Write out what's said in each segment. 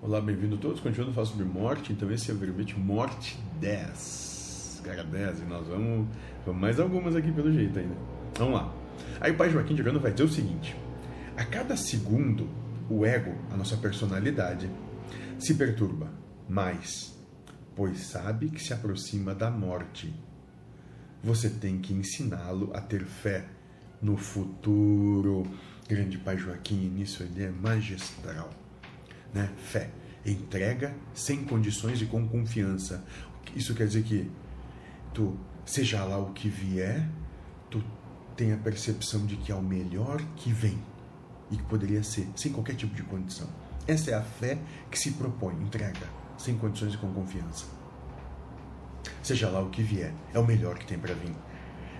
Olá, bem-vindo todos. Continuando a falar sobre morte, então esse é o verbete Morte 10. Cara 10, e nós vamos, vamos mais algumas aqui pelo jeito ainda. Vamos lá. Aí o pai Joaquim Jogando vai dizer o seguinte: a cada segundo, o ego, a nossa personalidade, se perturba mais, pois sabe que se aproxima da morte. Você tem que ensiná-lo a ter fé no futuro. Grande pai Joaquim, nisso ele é magistral né? Fé. Entrega sem condições e com confiança. Isso quer dizer que tu, seja lá o que vier, tu tem a percepção de que é o melhor que vem e que poderia ser, sem qualquer tipo de condição. Essa é a fé que se propõe, entrega, sem condições e com confiança. Seja lá o que vier, é o melhor que tem para vir.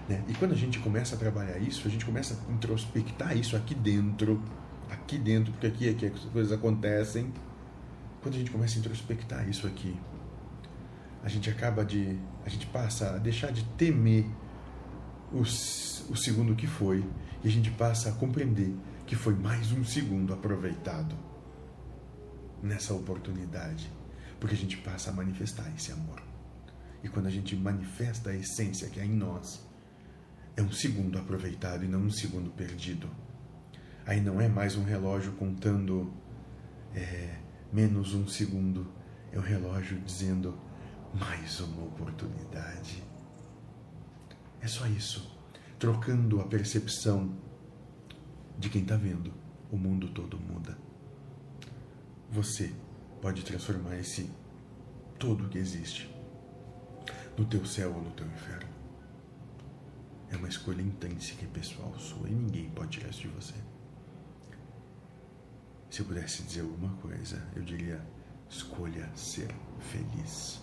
Né? E quando a gente começa a trabalhar isso, a gente começa a introspectar isso aqui dentro, aqui dentro, porque aqui é que as coisas acontecem. Quando a gente começa a introspectar isso aqui, a gente acaba de. a gente passa a deixar de temer o, o segundo que foi e a gente passa a compreender que foi mais um segundo aproveitado nessa oportunidade, porque a gente passa a manifestar esse amor. E quando a gente manifesta a essência que é em nós, é um segundo aproveitado e não um segundo perdido. Aí não é mais um relógio contando é, menos um segundo, é um relógio dizendo mais uma oportunidade. É só isso, trocando a percepção de quem está vendo. O mundo todo muda. Você pode transformar esse todo que existe no teu céu ou no teu inferno. É uma escolha intrínseca e pessoal sua e ninguém pode tirar isso de você. Se eu pudesse dizer alguma coisa, eu diria: escolha ser feliz.